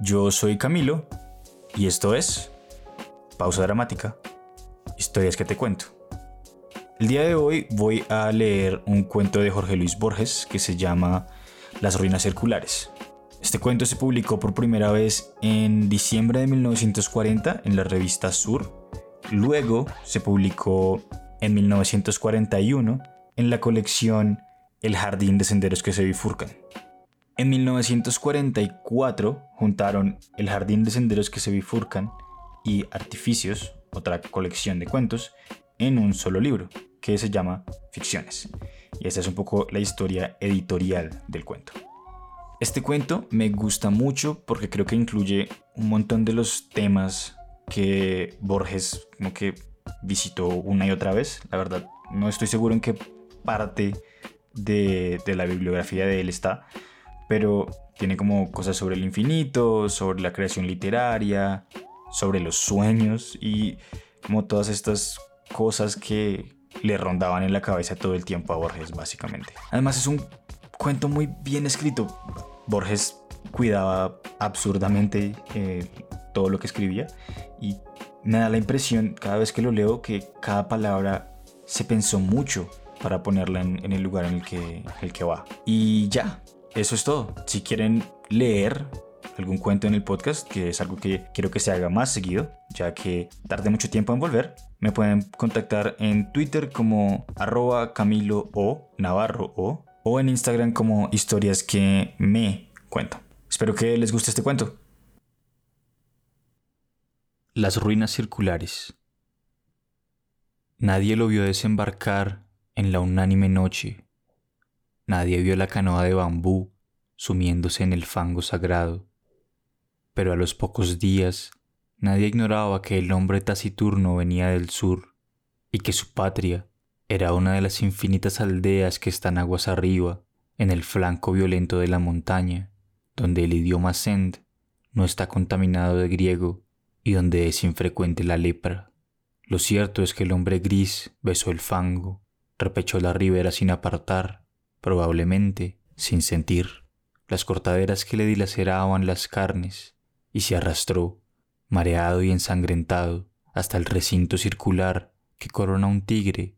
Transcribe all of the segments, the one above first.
Yo soy Camilo y esto es Pausa Dramática, historias que te cuento. El día de hoy voy a leer un cuento de Jorge Luis Borges que se llama Las ruinas circulares. Este cuento se publicó por primera vez en diciembre de 1940 en la revista Sur. Luego se publicó en 1941 en la colección El jardín de senderos que se bifurcan. En 1944 juntaron El Jardín de Senderos que se bifurcan y Artificios, otra colección de cuentos, en un solo libro, que se llama Ficciones. Y esta es un poco la historia editorial del cuento. Este cuento me gusta mucho porque creo que incluye un montón de los temas que Borges como que visitó una y otra vez. La verdad, no estoy seguro en qué parte de, de la bibliografía de él está, pero tiene como cosas sobre el infinito, sobre la creación literaria, sobre los sueños y como todas estas cosas que le rondaban en la cabeza todo el tiempo a Borges, básicamente. Además es un cuento muy bien escrito. Borges cuidaba absurdamente eh, todo lo que escribía y me da la impresión cada vez que lo leo que cada palabra se pensó mucho para ponerla en, el lugar en el que, el que va. Y ya, eso es todo. Si quieren leer algún cuento en el podcast, que es algo que quiero que se haga más seguido, ya que tarde mucho tiempo en volver, me pueden contactar en Twitter como arroba Camilo o Navarro o, o en Instagram como historias que me cuento. Espero que les guste este cuento. Las ruinas circulares. Nadie lo vio desembarcar en la unánime noche Nadie vio la canoa de bambú sumiéndose en el fango sagrado. Pero a los pocos días nadie ignoraba que el hombre taciturno venía del sur y que su patria era una de las infinitas aldeas que están aguas arriba, en el flanco violento de la montaña, donde el idioma send no está contaminado de griego y donde es infrecuente la lepra. Lo cierto es que el hombre gris besó el fango, repechó la ribera sin apartar, probablemente sin sentir, las cortaderas que le dilaceraban las carnes, y se arrastró, mareado y ensangrentado, hasta el recinto circular que corona un tigre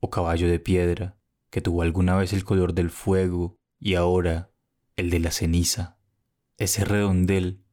o caballo de piedra que tuvo alguna vez el color del fuego y ahora el de la ceniza. Ese redondel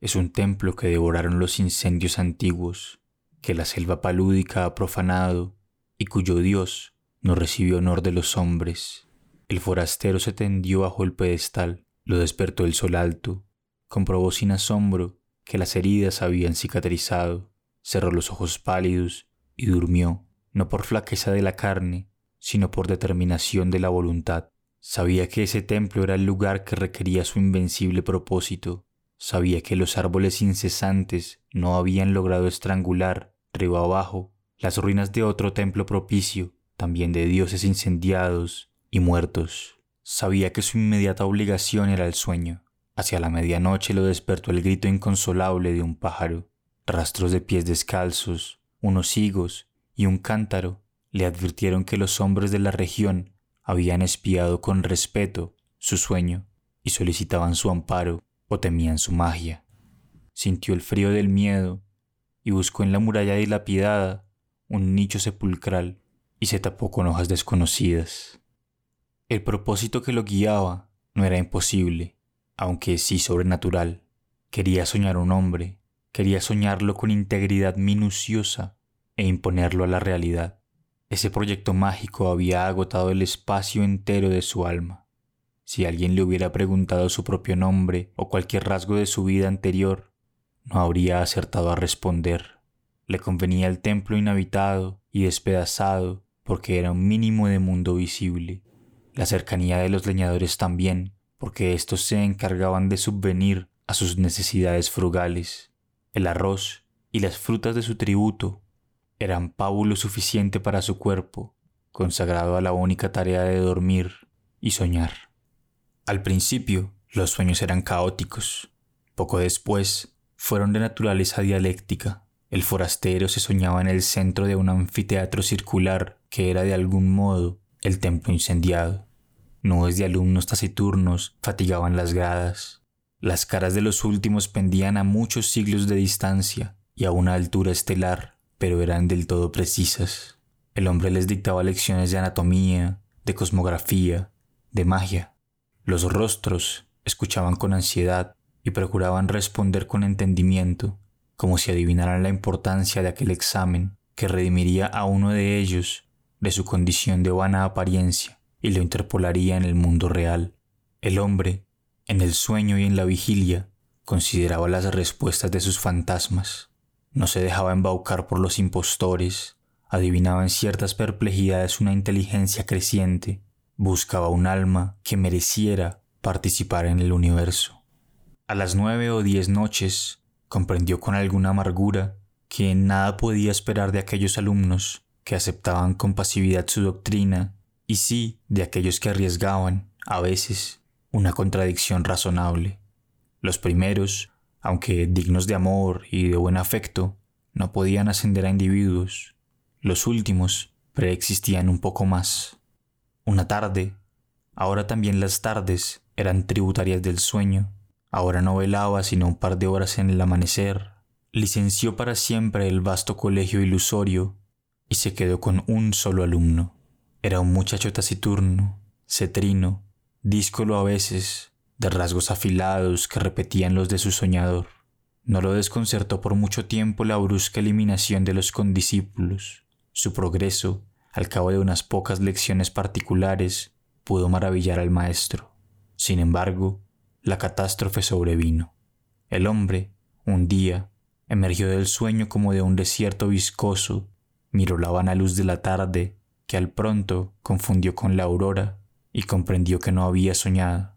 es un templo que devoraron los incendios antiguos, que la selva palúdica ha profanado y cuyo Dios no recibió honor de los hombres. El forastero se tendió bajo el pedestal, lo despertó el sol alto, comprobó sin asombro que las heridas habían cicatrizado, cerró los ojos pálidos y durmió, no por flaqueza de la carne, sino por determinación de la voluntad. Sabía que ese templo era el lugar que requería su invencible propósito, sabía que los árboles incesantes no habían logrado estrangular, río abajo, las ruinas de otro templo propicio, también de dioses incendiados, y muertos. Sabía que su inmediata obligación era el sueño. Hacia la medianoche lo despertó el grito inconsolable de un pájaro. Rastros de pies descalzos, unos higos y un cántaro le advirtieron que los hombres de la región habían espiado con respeto su sueño y solicitaban su amparo o temían su magia. Sintió el frío del miedo y buscó en la muralla dilapidada un nicho sepulcral y se tapó con hojas desconocidas. El propósito que lo guiaba no era imposible, aunque sí sobrenatural. Quería soñar un hombre, quería soñarlo con integridad minuciosa e imponerlo a la realidad. Ese proyecto mágico había agotado el espacio entero de su alma. Si alguien le hubiera preguntado su propio nombre o cualquier rasgo de su vida anterior, no habría acertado a responder. Le convenía el templo inhabitado y despedazado porque era un mínimo de mundo visible la cercanía de los leñadores también, porque éstos se encargaban de subvenir a sus necesidades frugales. El arroz y las frutas de su tributo eran pábulo suficiente para su cuerpo, consagrado a la única tarea de dormir y soñar. Al principio, los sueños eran caóticos. Poco después, fueron de naturaleza dialéctica. El forastero se soñaba en el centro de un anfiteatro circular que era de algún modo el templo incendiado. Nubes de alumnos taciturnos fatigaban las gradas. Las caras de los últimos pendían a muchos siglos de distancia y a una altura estelar, pero eran del todo precisas. El hombre les dictaba lecciones de anatomía, de cosmografía, de magia. Los rostros escuchaban con ansiedad y procuraban responder con entendimiento, como si adivinaran la importancia de aquel examen que redimiría a uno de ellos de su condición de vana apariencia y lo interpolaría en el mundo real. El hombre, en el sueño y en la vigilia, consideraba las respuestas de sus fantasmas. No se dejaba embaucar por los impostores, adivinaba en ciertas perplejidades una inteligencia creciente, buscaba un alma que mereciera participar en el universo. A las nueve o diez noches comprendió con alguna amargura que nada podía esperar de aquellos alumnos que aceptaban con pasividad su doctrina y sí de aquellos que arriesgaban, a veces, una contradicción razonable. Los primeros, aunque dignos de amor y de buen afecto, no podían ascender a individuos. Los últimos preexistían un poco más. Una tarde, ahora también las tardes eran tributarias del sueño, ahora no velaba sino un par de horas en el amanecer, licenció para siempre el vasto colegio ilusorio y se quedó con un solo alumno. Era un muchacho taciturno, cetrino, díscolo a veces, de rasgos afilados que repetían los de su soñador. No lo desconcertó por mucho tiempo la brusca eliminación de los condiscípulos. Su progreso, al cabo de unas pocas lecciones particulares, pudo maravillar al maestro. Sin embargo, la catástrofe sobrevino. El hombre, un día, emergió del sueño como de un desierto viscoso miró la vana luz de la tarde, que al pronto confundió con la aurora, y comprendió que no había soñado.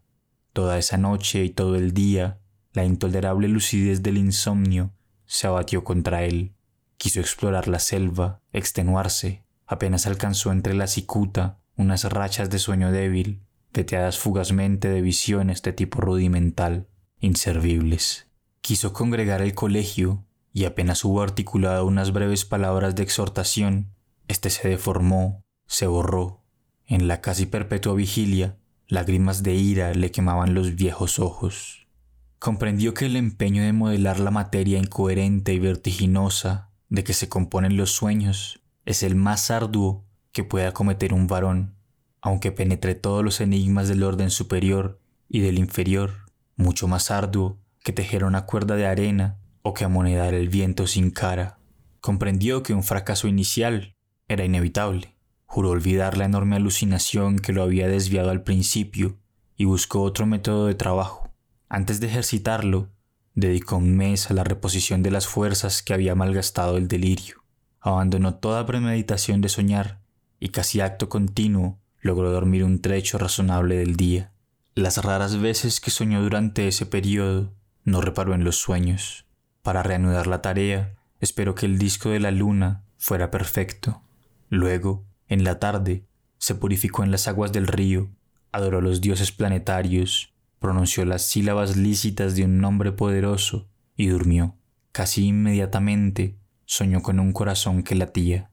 Toda esa noche y todo el día, la intolerable lucidez del insomnio se abatió contra él. Quiso explorar la selva, extenuarse, apenas alcanzó entre la cicuta unas rachas de sueño débil, veteadas fugazmente de visiones de tipo rudimental, inservibles. Quiso congregar el colegio y apenas hubo articulado unas breves palabras de exhortación, éste se deformó, se borró. En la casi perpetua vigilia, lágrimas de ira le quemaban los viejos ojos. Comprendió que el empeño de modelar la materia incoherente y vertiginosa de que se componen los sueños es el más arduo que pueda cometer un varón, aunque penetre todos los enigmas del orden superior y del inferior, mucho más arduo que tejer una cuerda de arena o que amonedar el viento sin cara. Comprendió que un fracaso inicial era inevitable. Juró olvidar la enorme alucinación que lo había desviado al principio y buscó otro método de trabajo. Antes de ejercitarlo, dedicó un mes a la reposición de las fuerzas que había malgastado el delirio. Abandonó toda premeditación de soñar y casi acto continuo logró dormir un trecho razonable del día. Las raras veces que soñó durante ese periodo, no reparó en los sueños. Para reanudar la tarea, esperó que el disco de la luna fuera perfecto. Luego, en la tarde, se purificó en las aguas del río, adoró a los dioses planetarios, pronunció las sílabas lícitas de un nombre poderoso y durmió. Casi inmediatamente soñó con un corazón que latía.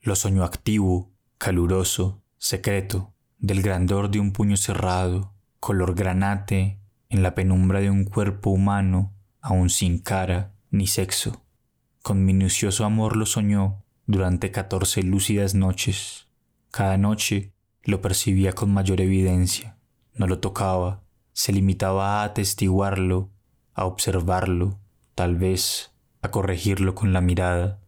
Lo soñó activo, caluroso, secreto, del grandor de un puño cerrado, color granate, en la penumbra de un cuerpo humano aún sin cara ni sexo. Con minucioso amor lo soñó durante catorce lúcidas noches. Cada noche lo percibía con mayor evidencia. No lo tocaba, se limitaba a atestiguarlo, a observarlo, tal vez a corregirlo con la mirada.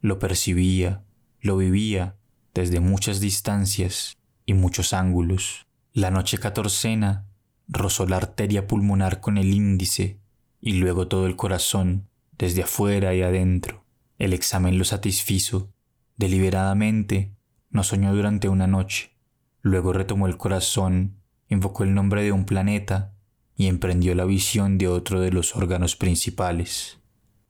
Lo percibía, lo vivía desde muchas distancias y muchos ángulos. La noche catorcena rozó la arteria pulmonar con el índice y luego todo el corazón, desde afuera y adentro. El examen lo satisfizo. Deliberadamente, no soñó durante una noche. Luego retomó el corazón, invocó el nombre de un planeta y emprendió la visión de otro de los órganos principales.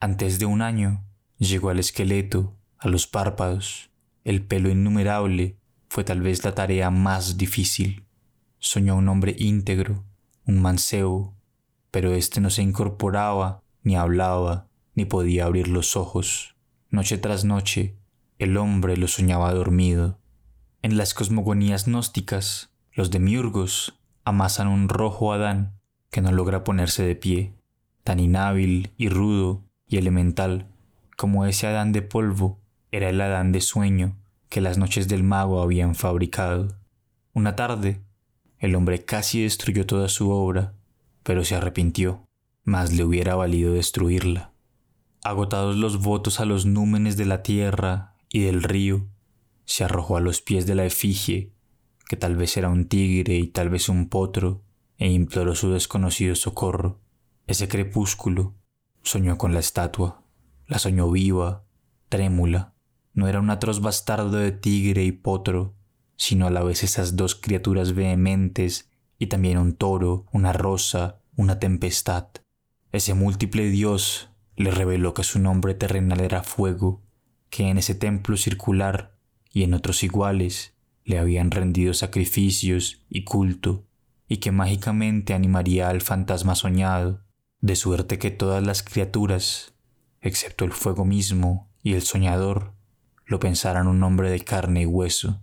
Antes de un año, llegó al esqueleto, a los párpados, el pelo innumerable fue tal vez la tarea más difícil. Soñó un hombre íntegro, un mancebo, pero éste no se incorporaba, ni hablaba, ni podía abrir los ojos. Noche tras noche, el hombre lo soñaba dormido. En las cosmogonías gnósticas, los demiurgos amasan un rojo Adán que no logra ponerse de pie, tan inhábil y rudo y elemental como ese Adán de polvo era el Adán de sueño que las noches del mago habían fabricado. Una tarde, el hombre casi destruyó toda su obra, pero se arrepintió, más le hubiera valido destruirla. Agotados los votos a los númenes de la tierra y del río, se arrojó a los pies de la efigie, que tal vez era un tigre y tal vez un potro, e imploró su desconocido socorro. Ese crepúsculo soñó con la estatua, la soñó viva, trémula. No era un atroz bastardo de tigre y potro, sino a la vez esas dos criaturas vehementes y también un toro, una rosa, una tempestad. Ese múltiple dios le reveló que su nombre terrenal era fuego, que en ese templo circular y en otros iguales le habían rendido sacrificios y culto, y que mágicamente animaría al fantasma soñado, de suerte que todas las criaturas, excepto el fuego mismo y el soñador, lo pensaran un hombre de carne y hueso.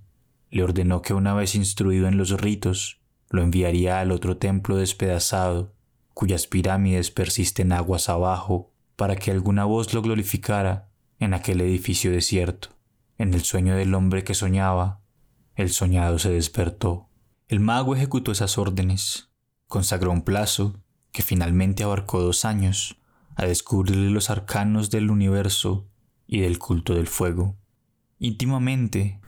Le ordenó que una vez instruido en los ritos, lo enviaría al otro templo despedazado, cuyas pirámides persisten aguas abajo, para que alguna voz lo glorificara en aquel edificio desierto. En el sueño del hombre que soñaba, el soñado se despertó. El mago ejecutó esas órdenes, consagró un plazo, que finalmente abarcó dos años, a descubrirle los arcanos del universo y del culto del fuego. Íntimamente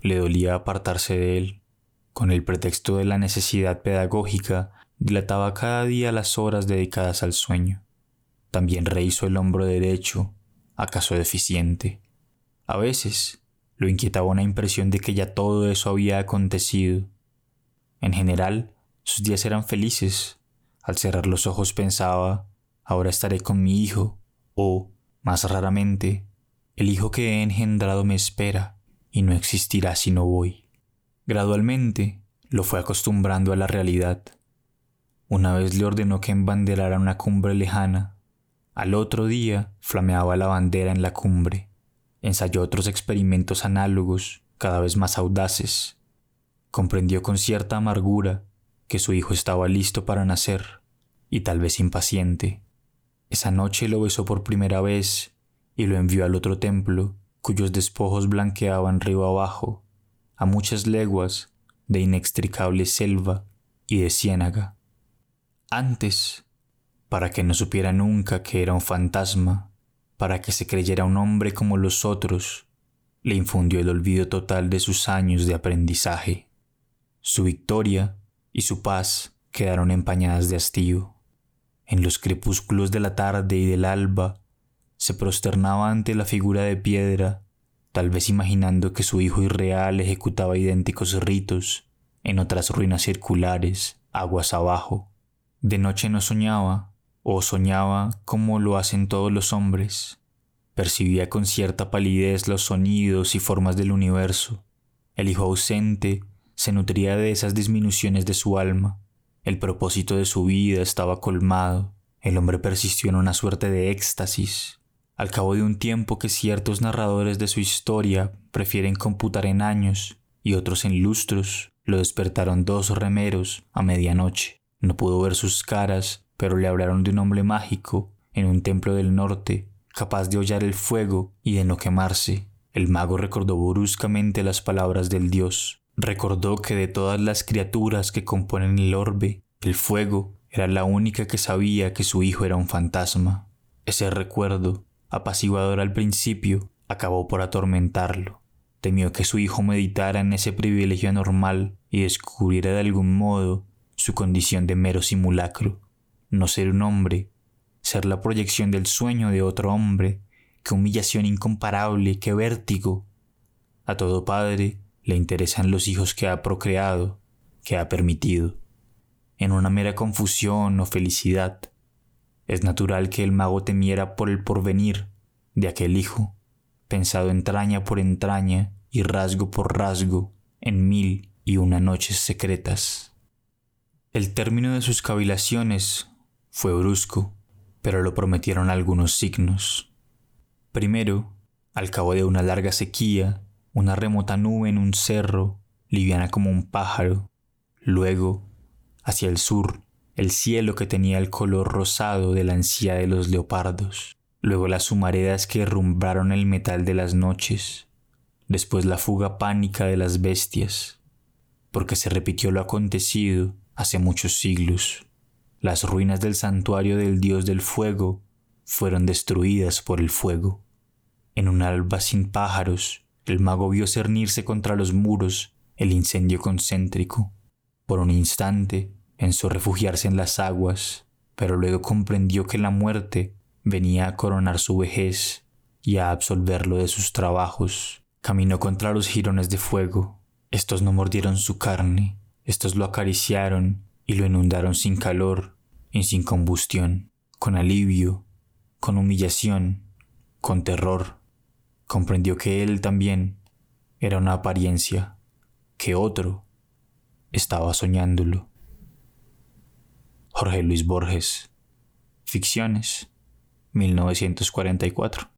le dolía apartarse de él. Con el pretexto de la necesidad pedagógica, dilataba cada día las horas dedicadas al sueño. También rehizo el hombro derecho, acaso deficiente. A veces lo inquietaba una impresión de que ya todo eso había acontecido. En general, sus días eran felices. Al cerrar los ojos pensaba, ahora estaré con mi hijo, o, más raramente, el hijo que he engendrado me espera y no existirá si no voy. Gradualmente lo fue acostumbrando a la realidad. Una vez le ordenó que embanderara una cumbre lejana al otro día flameaba la bandera en la cumbre. Ensayó otros experimentos análogos, cada vez más audaces. Comprendió con cierta amargura que su hijo estaba listo para nacer, y tal vez impaciente. Esa noche lo besó por primera vez y lo envió al otro templo, cuyos despojos blanqueaban río abajo, a muchas leguas de inextricable selva y de ciénaga. Antes para que no supiera nunca que era un fantasma, para que se creyera un hombre como los otros, le infundió el olvido total de sus años de aprendizaje. Su victoria y su paz quedaron empañadas de hastío. En los crepúsculos de la tarde y del alba, se prosternaba ante la figura de piedra, tal vez imaginando que su hijo irreal ejecutaba idénticos ritos en otras ruinas circulares, aguas abajo. De noche no soñaba, o soñaba como lo hacen todos los hombres. Percibía con cierta palidez los sonidos y formas del universo. El hijo ausente se nutría de esas disminuciones de su alma. El propósito de su vida estaba colmado. El hombre persistió en una suerte de éxtasis. Al cabo de un tiempo que ciertos narradores de su historia prefieren computar en años y otros en lustros, lo despertaron dos remeros a medianoche. No pudo ver sus caras pero le hablaron de un hombre mágico en un templo del norte, capaz de hollar el fuego y de no quemarse. El mago recordó bruscamente las palabras del dios. Recordó que de todas las criaturas que componen el orbe, el fuego era la única que sabía que su hijo era un fantasma. Ese recuerdo, apaciguador al principio, acabó por atormentarlo. Temió que su hijo meditara en ese privilegio anormal y descubriera de algún modo su condición de mero simulacro no ser un hombre, ser la proyección del sueño de otro hombre, qué humillación incomparable, qué vértigo. A todo padre le interesan los hijos que ha procreado, que ha permitido. En una mera confusión o felicidad, es natural que el mago temiera por el porvenir de aquel hijo, pensado entraña por entraña y rasgo por rasgo en mil y una noches secretas. El término de sus cavilaciones fue brusco, pero lo prometieron algunos signos. Primero, al cabo de una larga sequía, una remota nube en un cerro, liviana como un pájaro. Luego, hacia el sur, el cielo que tenía el color rosado de la ansía de los leopardos, luego las humaredas que herrumbraron el metal de las noches, después la fuga pánica de las bestias, porque se repitió lo acontecido hace muchos siglos. Las ruinas del santuario del dios del fuego fueron destruidas por el fuego. En un alba sin pájaros, el mago vio cernirse contra los muros el incendio concéntrico. Por un instante pensó refugiarse en las aguas, pero luego comprendió que la muerte venía a coronar su vejez y a absolverlo de sus trabajos. Caminó contra los jirones de fuego. Estos no mordieron su carne, estos lo acariciaron y lo inundaron sin calor y sin combustión, con alivio, con humillación, con terror. Comprendió que él también era una apariencia, que otro estaba soñándolo. Jorge Luis Borges, Ficciones, 1944.